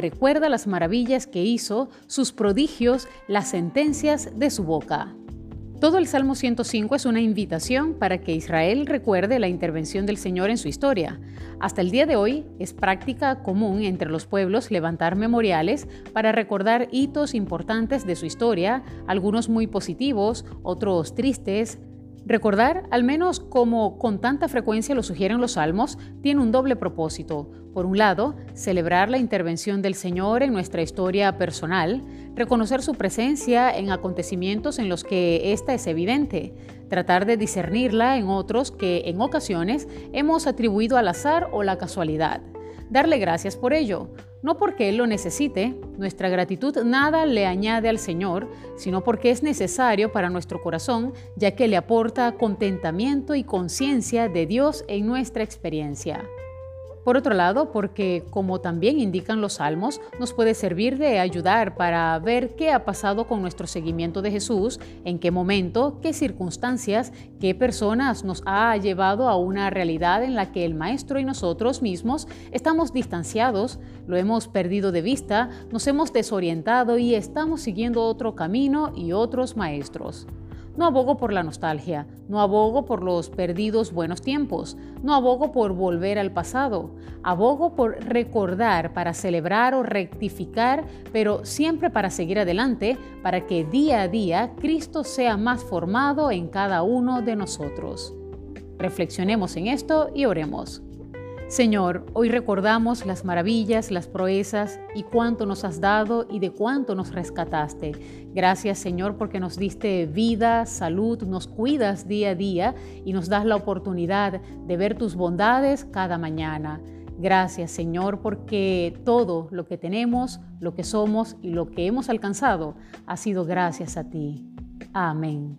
Recuerda las maravillas que hizo, sus prodigios, las sentencias de su boca. Todo el Salmo 105 es una invitación para que Israel recuerde la intervención del Señor en su historia. Hasta el día de hoy es práctica común entre los pueblos levantar memoriales para recordar hitos importantes de su historia, algunos muy positivos, otros tristes, Recordar, al menos como con tanta frecuencia lo sugieren los salmos, tiene un doble propósito. Por un lado, celebrar la intervención del Señor en nuestra historia personal, reconocer su presencia en acontecimientos en los que ésta es evidente, tratar de discernirla en otros que en ocasiones hemos atribuido al azar o la casualidad. Darle gracias por ello, no porque Él lo necesite, nuestra gratitud nada le añade al Señor, sino porque es necesario para nuestro corazón, ya que le aporta contentamiento y conciencia de Dios en nuestra experiencia. Por otro lado, porque como también indican los salmos, nos puede servir de ayudar para ver qué ha pasado con nuestro seguimiento de Jesús, en qué momento, qué circunstancias, qué personas nos ha llevado a una realidad en la que el Maestro y nosotros mismos estamos distanciados, lo hemos perdido de vista, nos hemos desorientado y estamos siguiendo otro camino y otros maestros. No abogo por la nostalgia, no abogo por los perdidos buenos tiempos, no abogo por volver al pasado, abogo por recordar para celebrar o rectificar, pero siempre para seguir adelante, para que día a día Cristo sea más formado en cada uno de nosotros. Reflexionemos en esto y oremos. Señor, hoy recordamos las maravillas, las proezas y cuánto nos has dado y de cuánto nos rescataste. Gracias Señor porque nos diste vida, salud, nos cuidas día a día y nos das la oportunidad de ver tus bondades cada mañana. Gracias Señor porque todo lo que tenemos, lo que somos y lo que hemos alcanzado ha sido gracias a ti. Amén.